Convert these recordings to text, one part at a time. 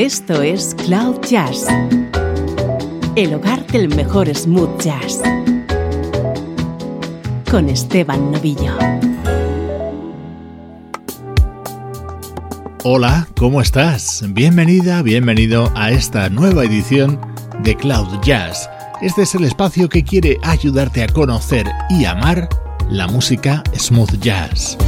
Esto es Cloud Jazz, el hogar del mejor smooth jazz, con Esteban Novillo. Hola, ¿cómo estás? Bienvenida, bienvenido a esta nueva edición de Cloud Jazz. Este es el espacio que quiere ayudarte a conocer y amar la música smooth jazz.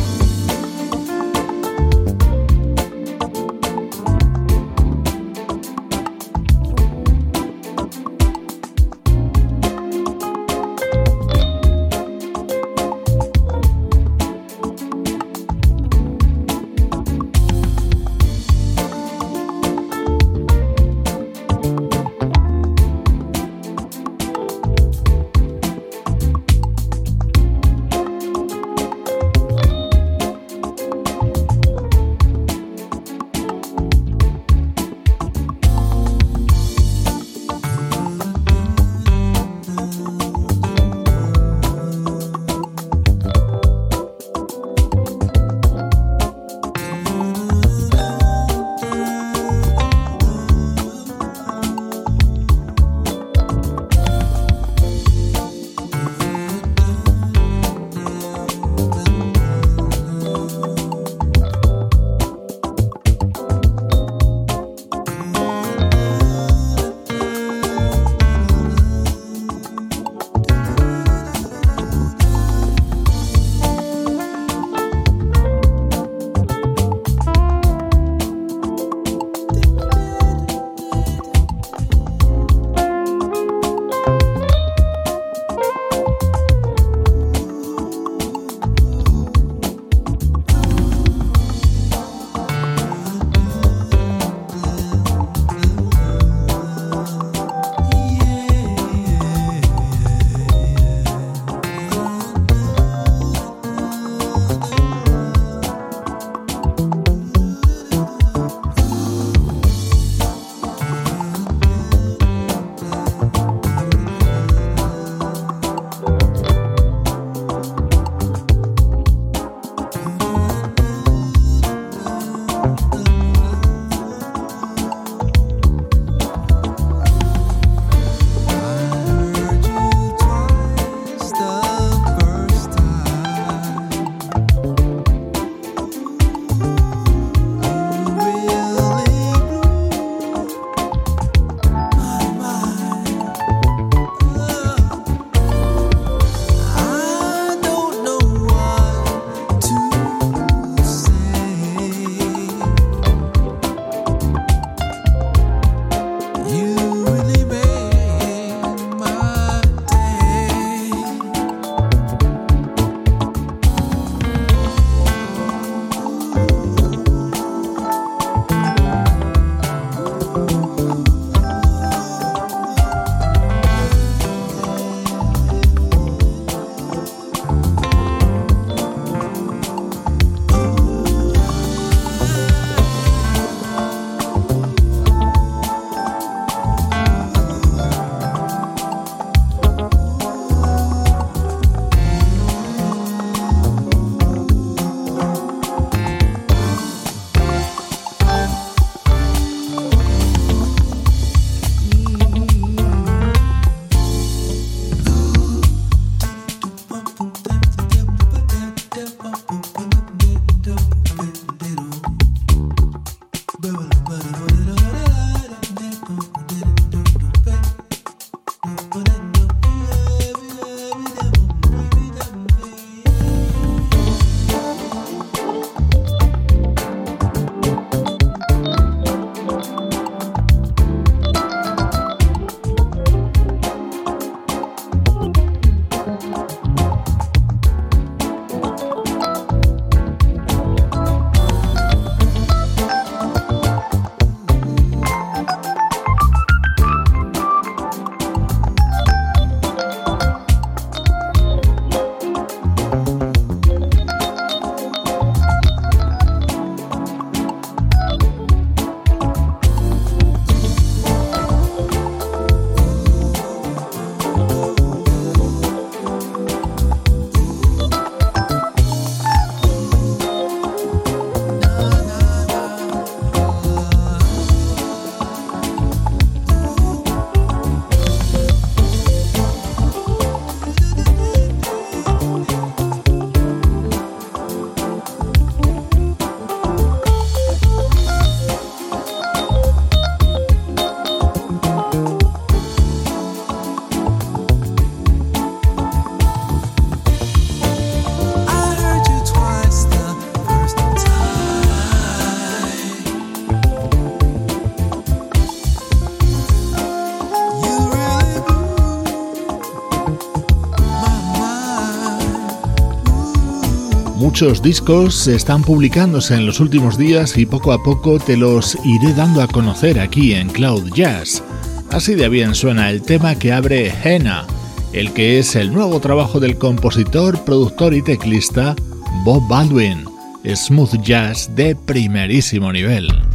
Muchos discos están publicándose en los últimos días y poco a poco te los iré dando a conocer aquí en Cloud Jazz. Así de bien suena el tema que abre Henna, el que es el nuevo trabajo del compositor, productor y teclista Bob Baldwin, smooth jazz de primerísimo nivel.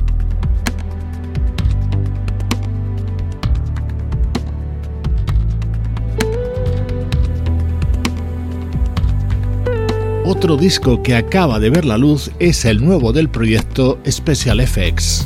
Otro disco que acaba de ver la luz es el nuevo del proyecto Special Effects.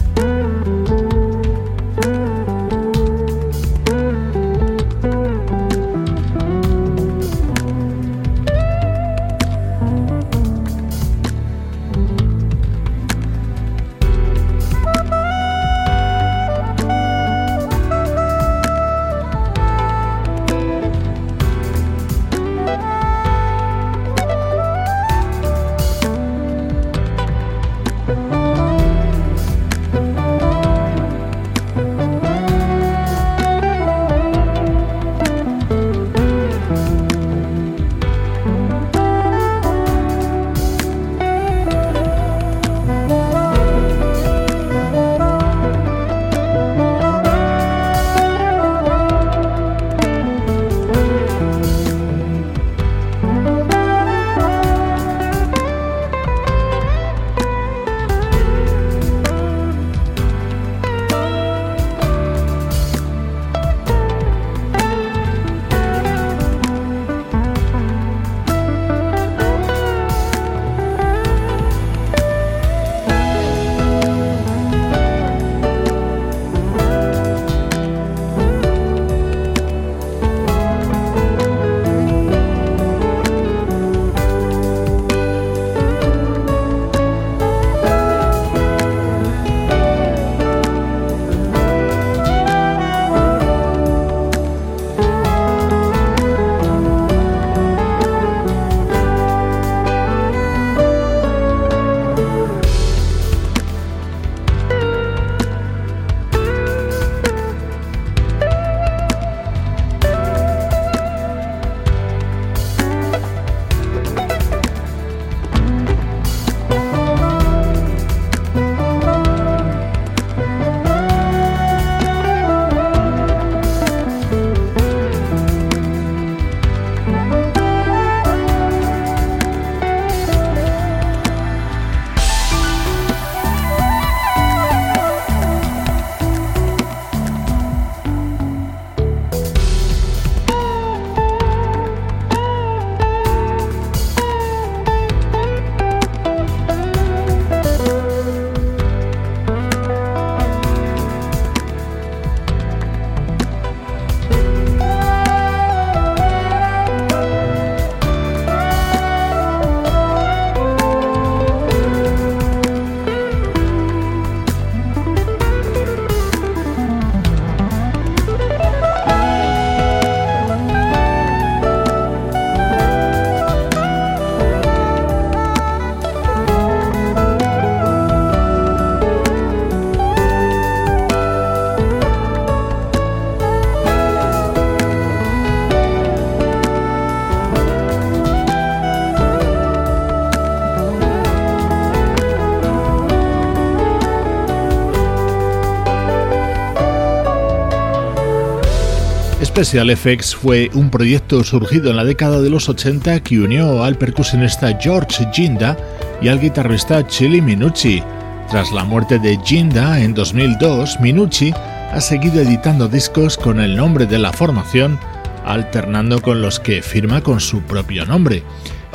Special Effects fue un proyecto surgido en la década de los 80 que unió al percusionista George Ginda y al guitarrista Chili Minucci. Tras la muerte de Ginda en 2002, Minucci ha seguido editando discos con el nombre de la formación, alternando con los que firma con su propio nombre.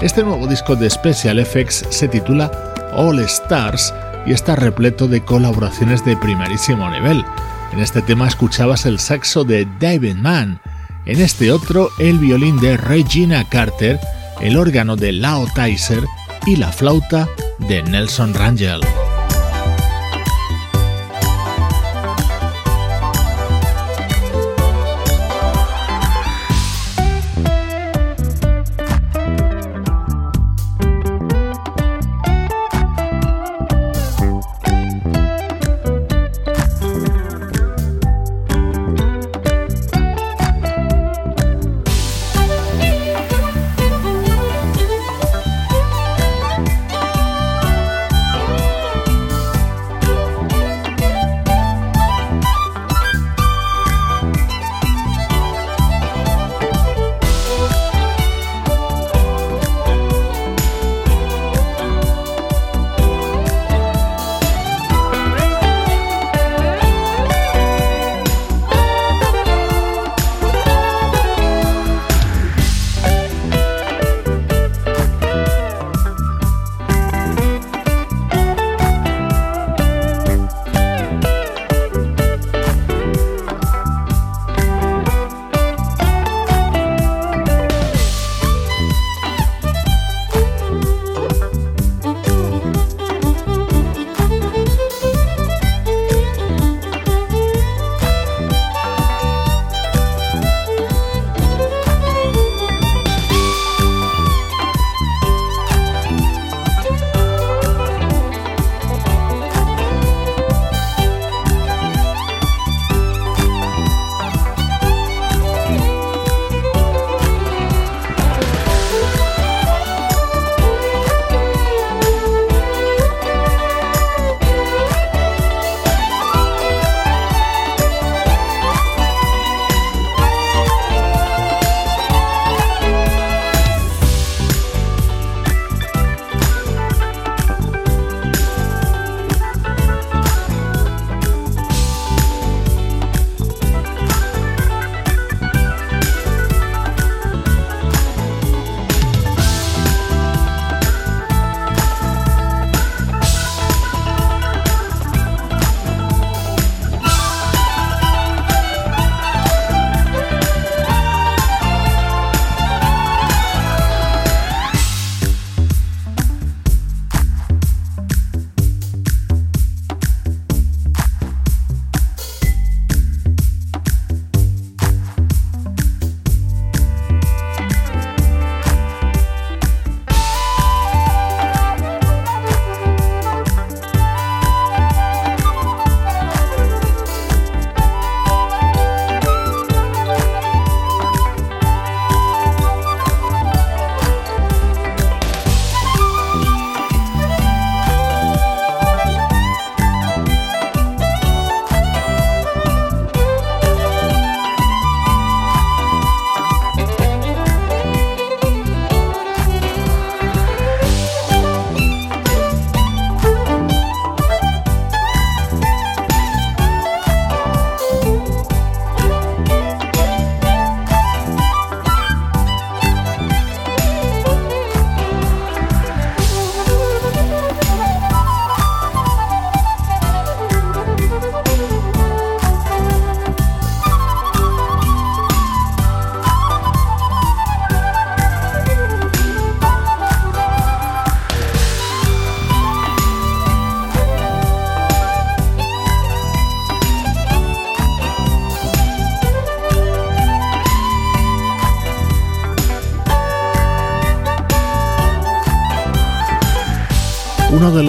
Este nuevo disco de Special Effects se titula All Stars y está repleto de colaboraciones de primerísimo nivel. En este tema escuchabas el saxo de David Mann, en este otro el violín de Regina Carter, el órgano de Lao Tyser y la flauta de Nelson Rangel.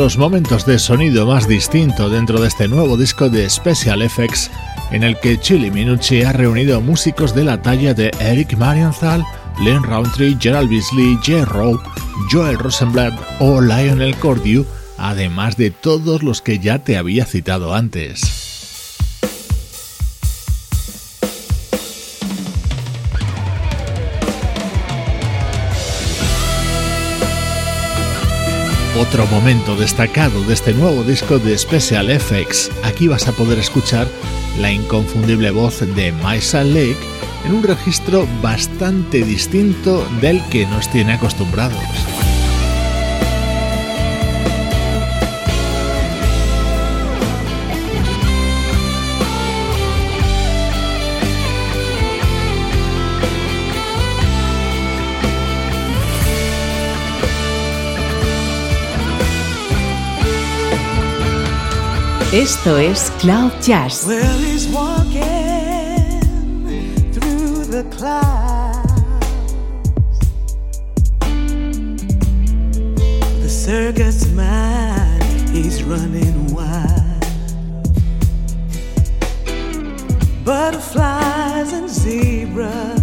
Los momentos de sonido más distinto dentro de este nuevo disco de Special Effects, en el que Chili Minucci ha reunido músicos de la talla de Eric Marienthal, Len Roundtree, Gerald Beasley, J. Rowe, Joel Rosenblatt o Lionel Cordew, además de todos los que ya te había citado antes. Otro momento destacado de este nuevo disco de Special Effects. Aquí vas a poder escuchar la inconfundible voz de Maisa Lake en un registro bastante distinto del que nos tiene acostumbrados. Esto es Cloud Jazz. Well, he's walking through the clouds. The circus man, running wild. Butterflies and zebras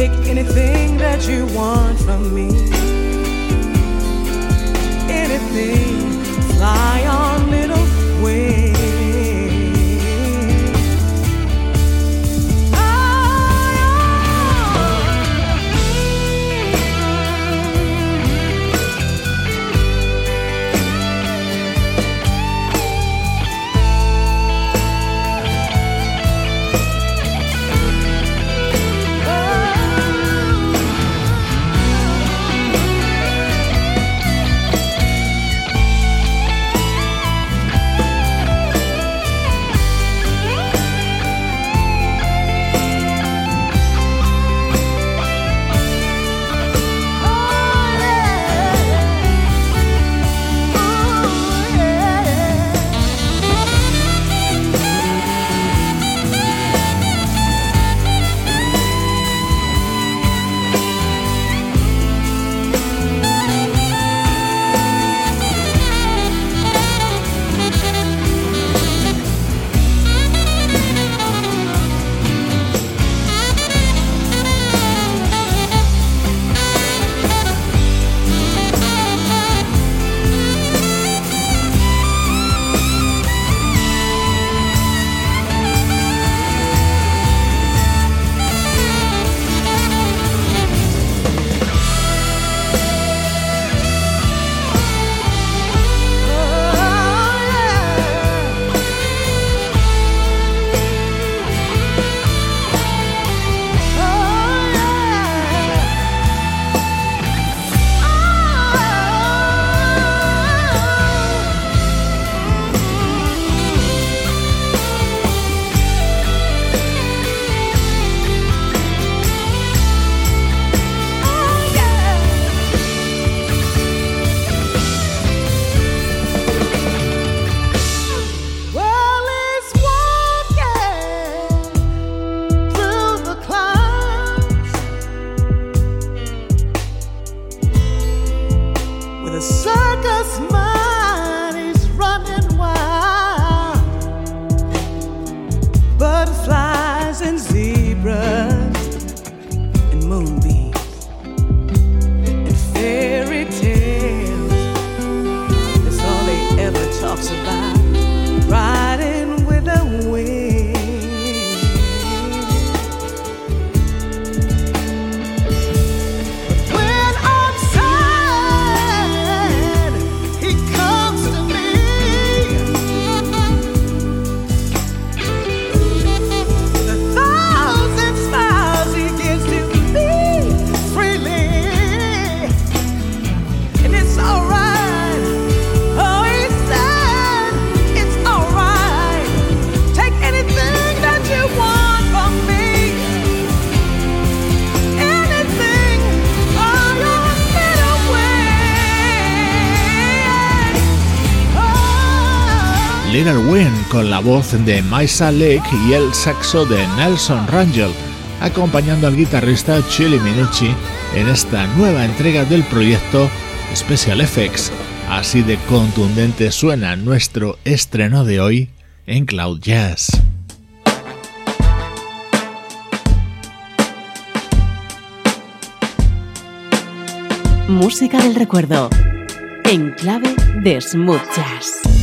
Take anything that you want from me. Anything. Fly on la voz de Maisa Lake y el saxo de Nelson Rangel, acompañando al guitarrista Chili Minucci en esta nueva entrega del proyecto Special Effects. Así de contundente suena nuestro estreno de hoy en Cloud Jazz. Música del recuerdo en clave de smooth jazz.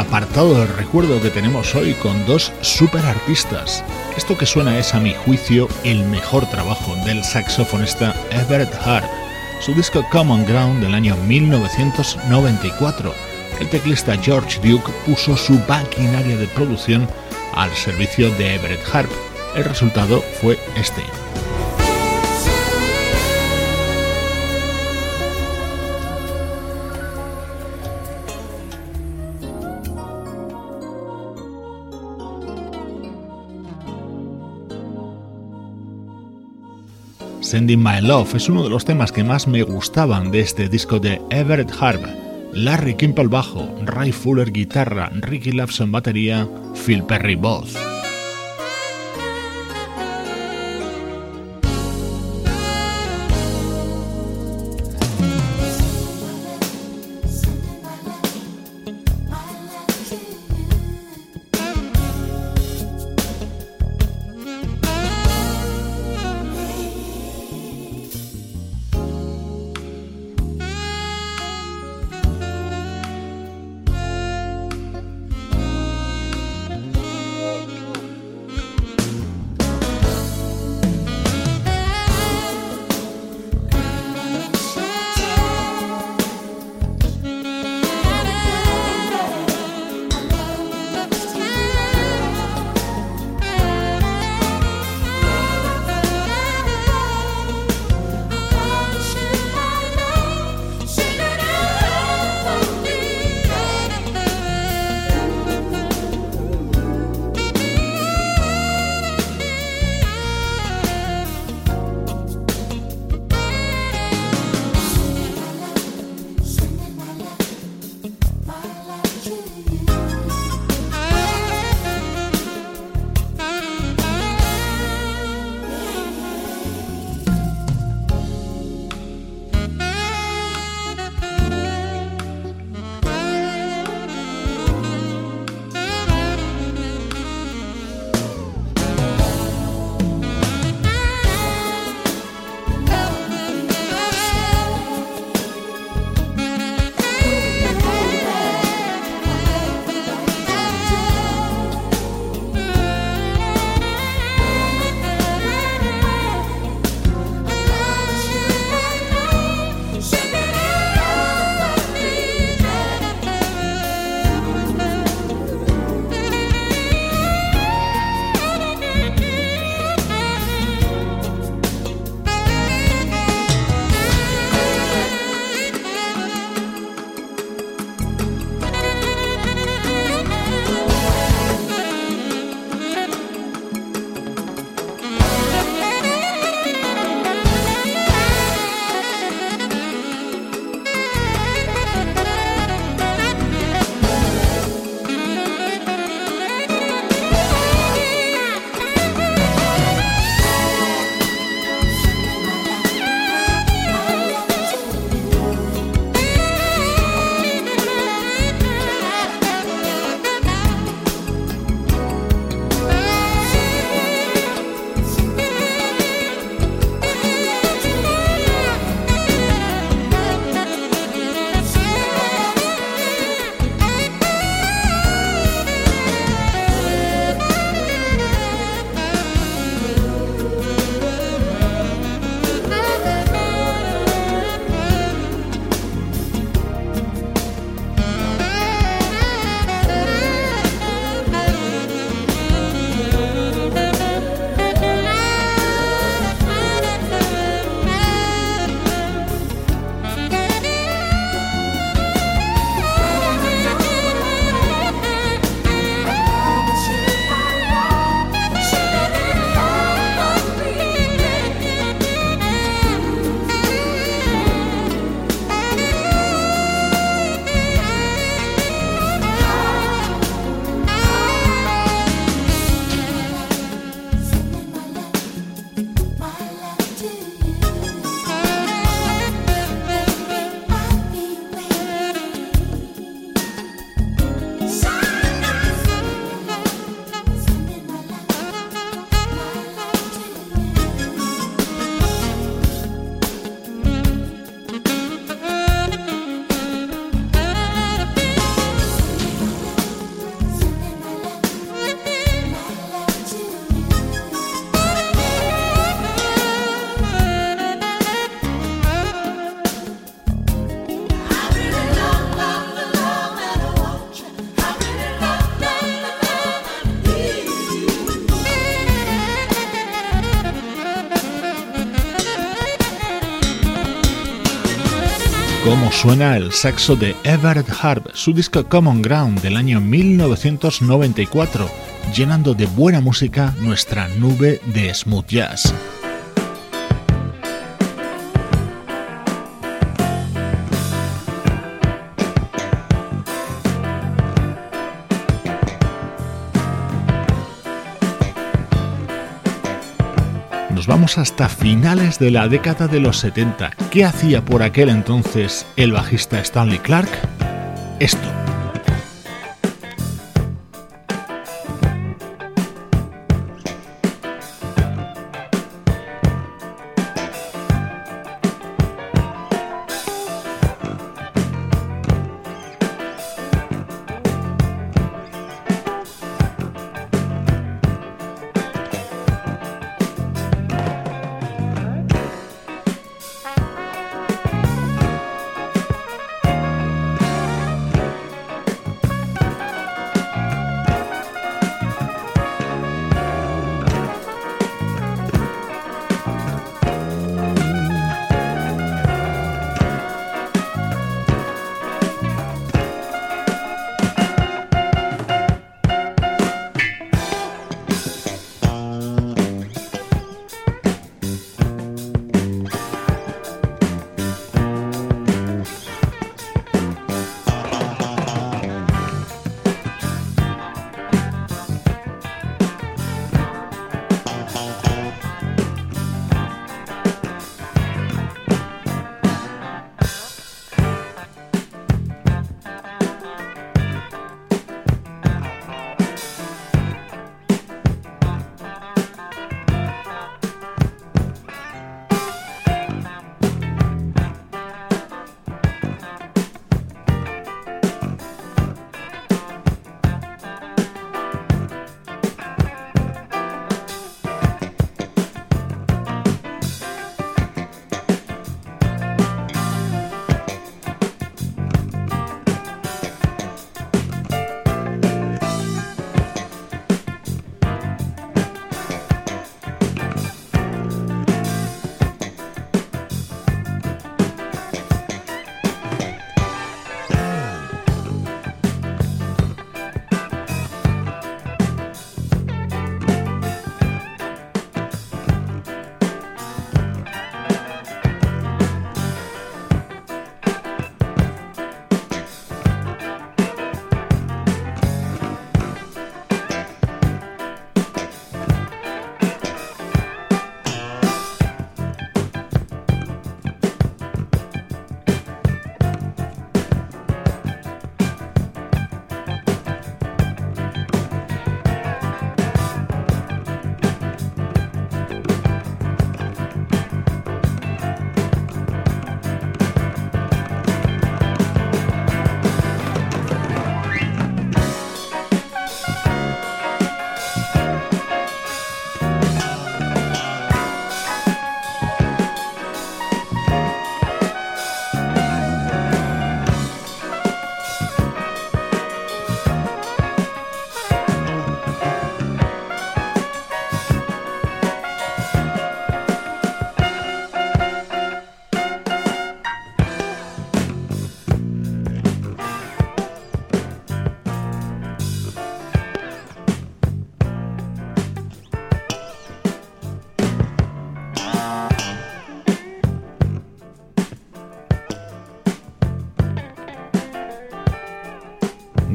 Apartado del recuerdo que tenemos hoy con dos super artistas. Esto que suena es, a mi juicio, el mejor trabajo del saxofonista Everett Harp, su disco Common Ground del año 1994. El teclista George Duke puso su maquinaria de producción al servicio de Everett Harp. El resultado fue este. Sending My Love es uno de los temas que más me gustaban de este disco de Everett Harp. Larry Kimpel bajo, Ray Fuller guitarra, Ricky Lapson batería, Phil Perry voz. Cómo suena el saxo de Everett Harp, su disco Common Ground del año 1994, llenando de buena música nuestra nube de smooth jazz. Hasta finales de la década de los 70. ¿Qué hacía por aquel entonces el bajista Stanley Clark? Esto.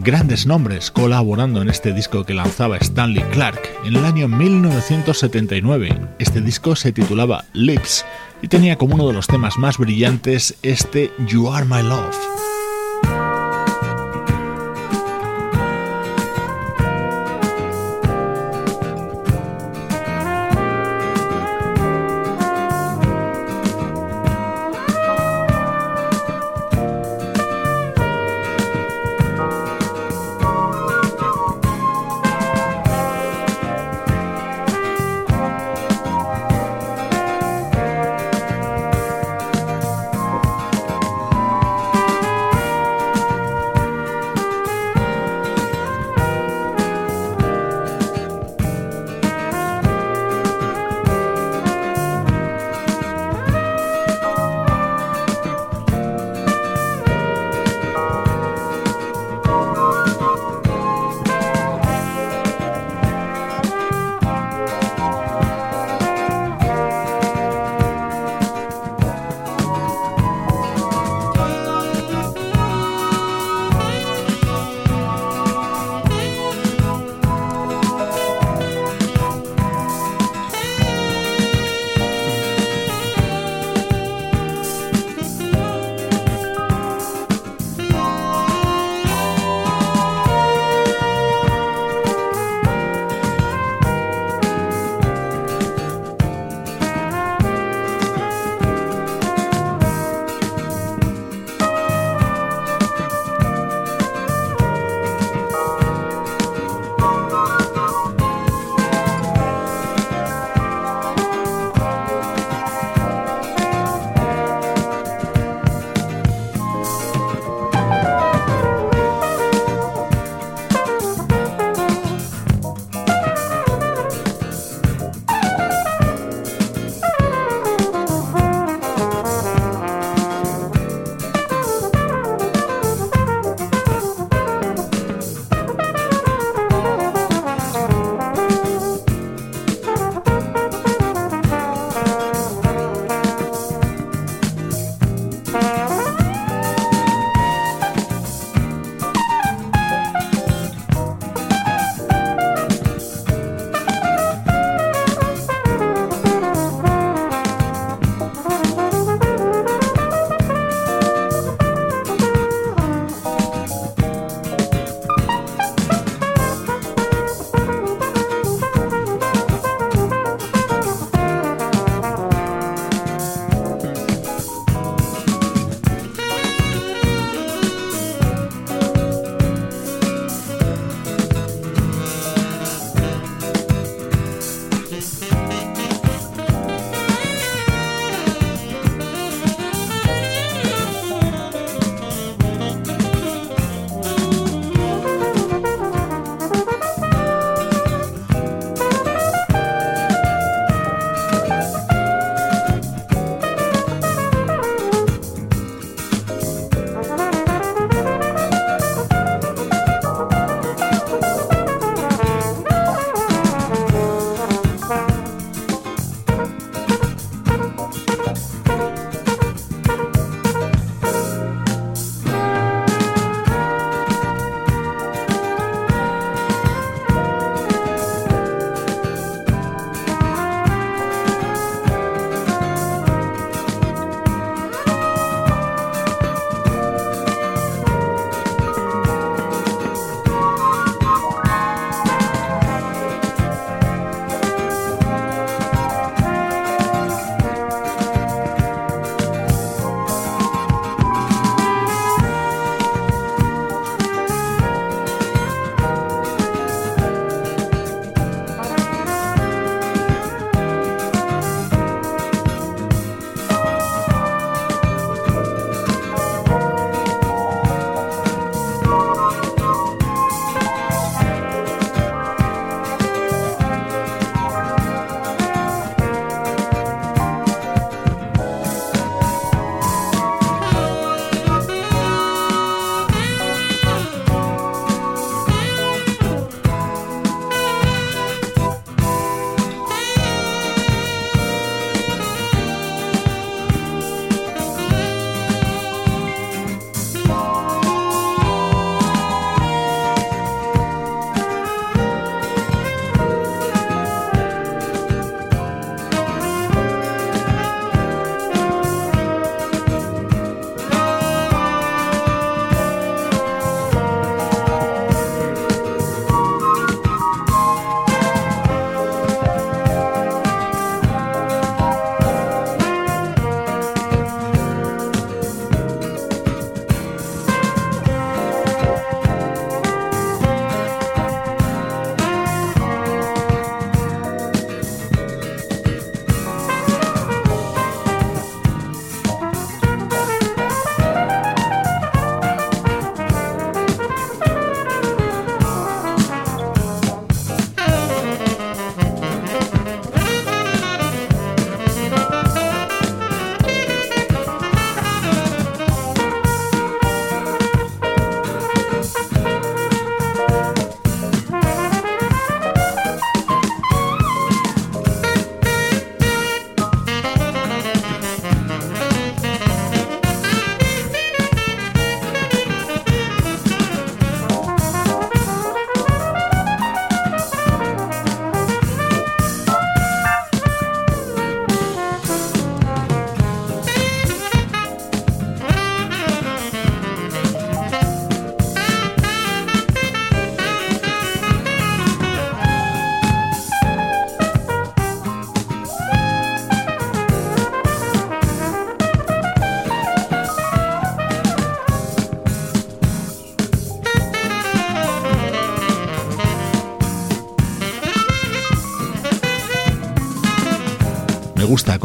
Grandes nombres colaborando en este disco que lanzaba Stanley Clark en el año 1979. Este disco se titulaba Lips y tenía como uno de los temas más brillantes este You Are My Love.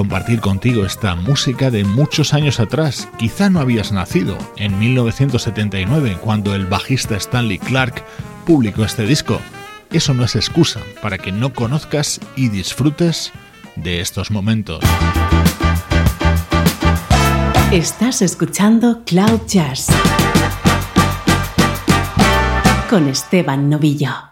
Compartir contigo esta música de muchos años atrás. Quizá no habías nacido en 1979 cuando el bajista Stanley Clark publicó este disco. Eso no es excusa para que no conozcas y disfrutes de estos momentos. Estás escuchando Cloud Jazz con Esteban Novillo.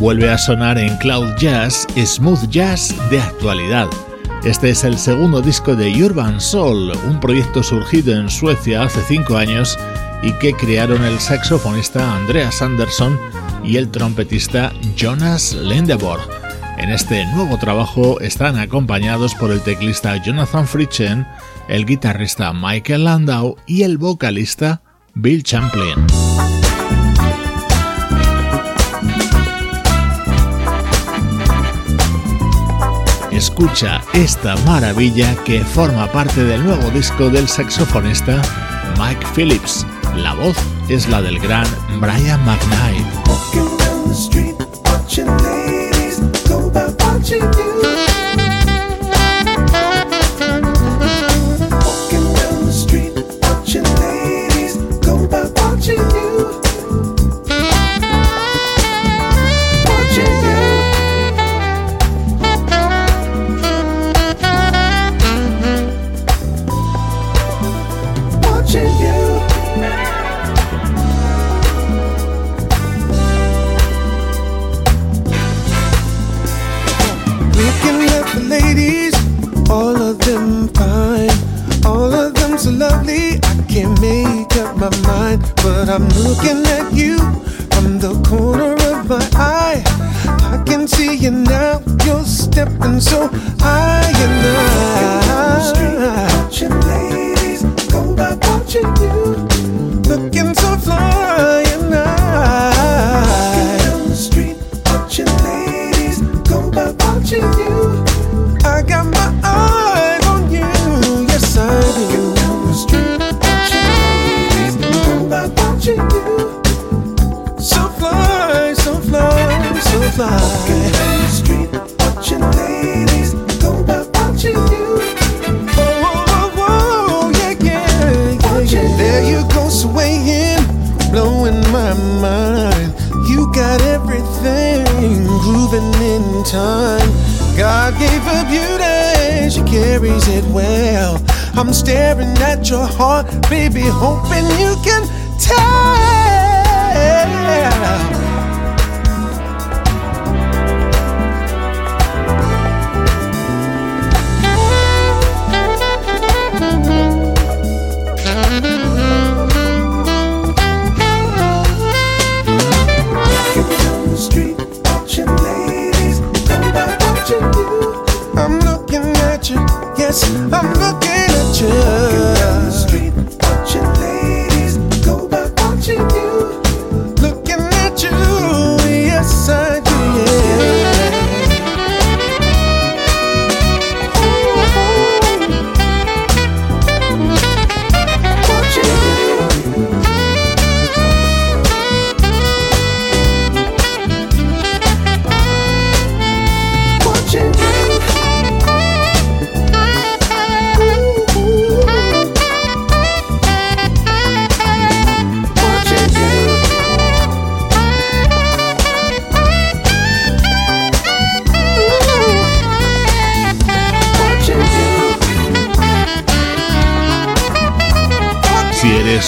Vuelve a sonar en Cloud Jazz Smooth Jazz de actualidad. Este es el segundo disco de Urban Soul, un proyecto surgido en Suecia hace cinco años y que crearon el saxofonista Andreas Andersson y el trompetista Jonas Lindeborg. En este nuevo trabajo están acompañados por el teclista Jonathan Fritchen, el guitarrista Michael Landau y el vocalista Bill Champlin. Escucha esta maravilla que forma parte del nuevo disco del saxofonista Mike Phillips, La voz es la del gran Brian McKnight. I'm staring at your heart, baby, hoping you can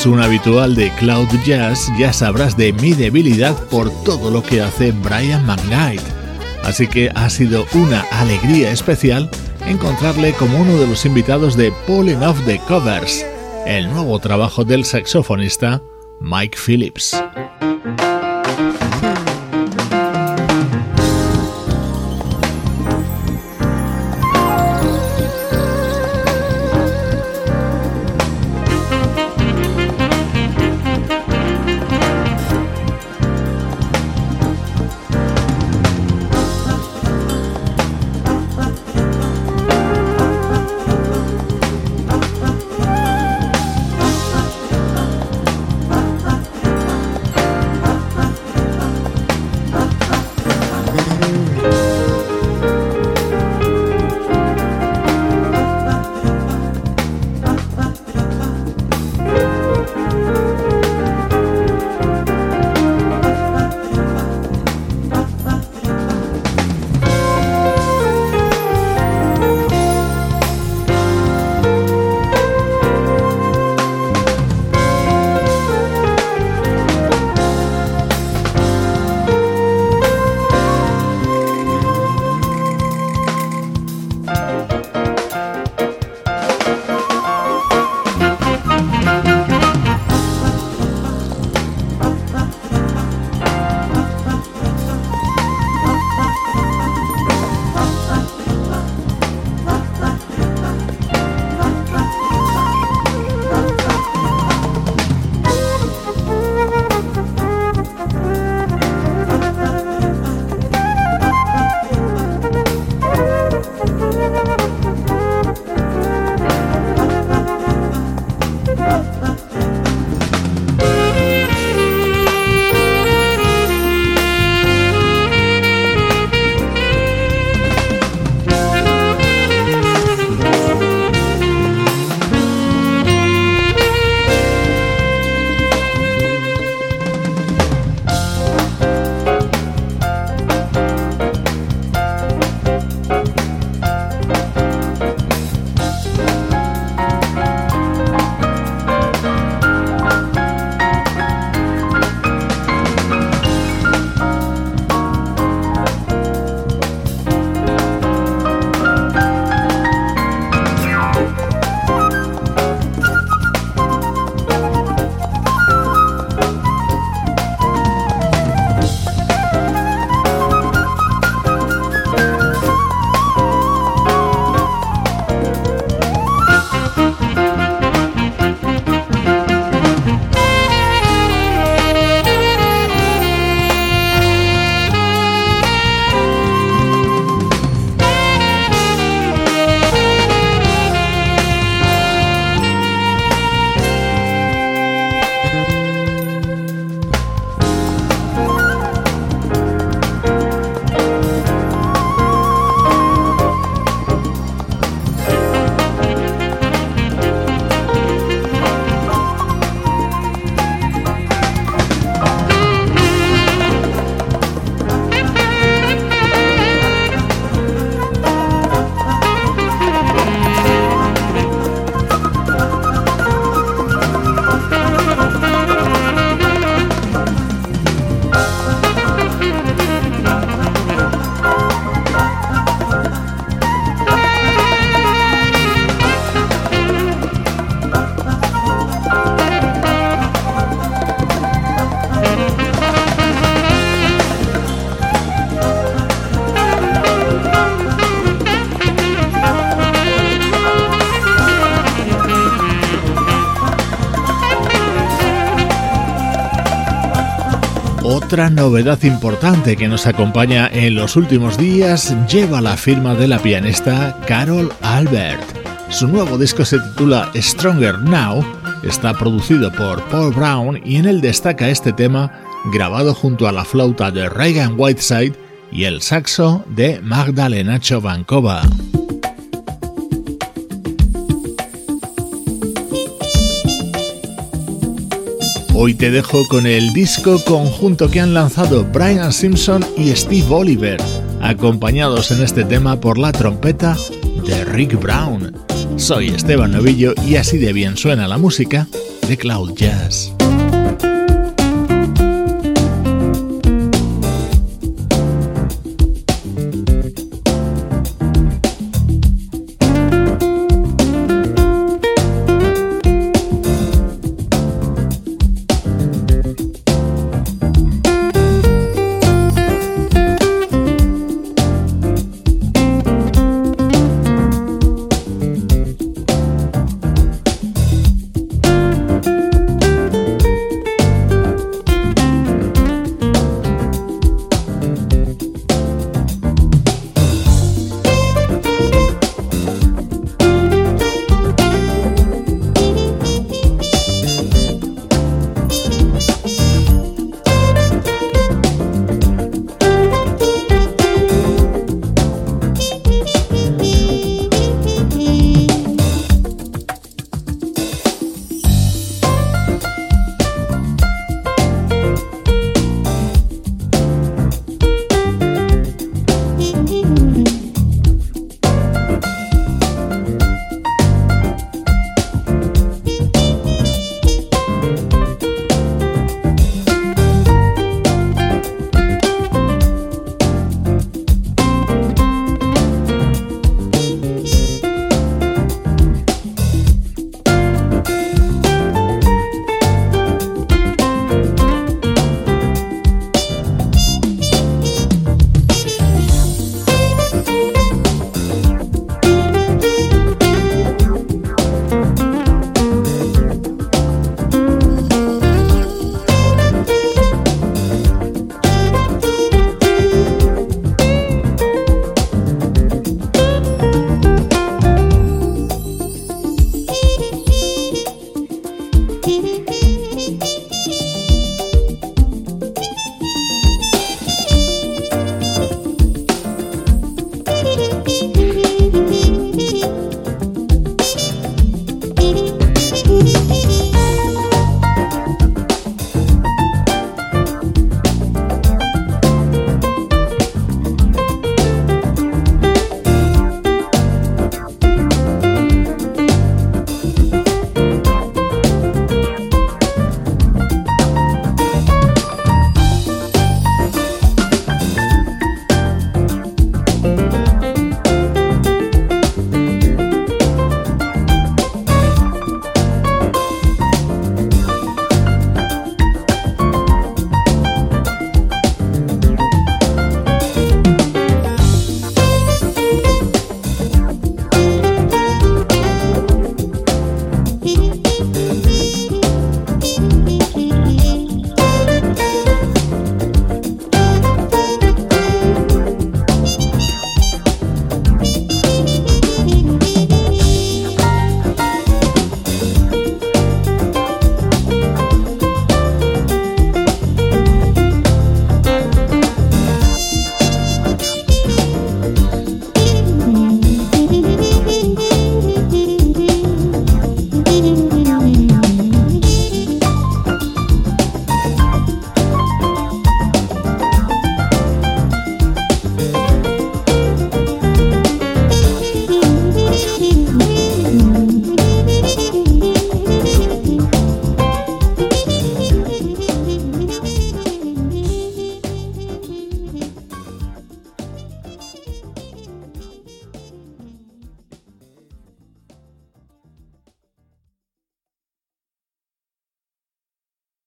un habitual de Cloud Jazz, ya sabrás de mi debilidad por todo lo que hace Brian McKnight. Así que ha sido una alegría especial encontrarle como uno de los invitados de Pulling Off the Covers, el nuevo trabajo del saxofonista Mike Phillips. Otra novedad importante que nos acompaña en los últimos días lleva la firma de la pianista Carol Albert. Su nuevo disco se titula Stronger Now, está producido por Paul Brown y en él destaca este tema grabado junto a la flauta de Reagan Whiteside y el saxo de Magdalena Chovankova. Hoy te dejo con el disco conjunto que han lanzado Brian Simpson y Steve Oliver, acompañados en este tema por la trompeta de Rick Brown. Soy Esteban Novillo y así de bien suena la música de Cloud Jazz.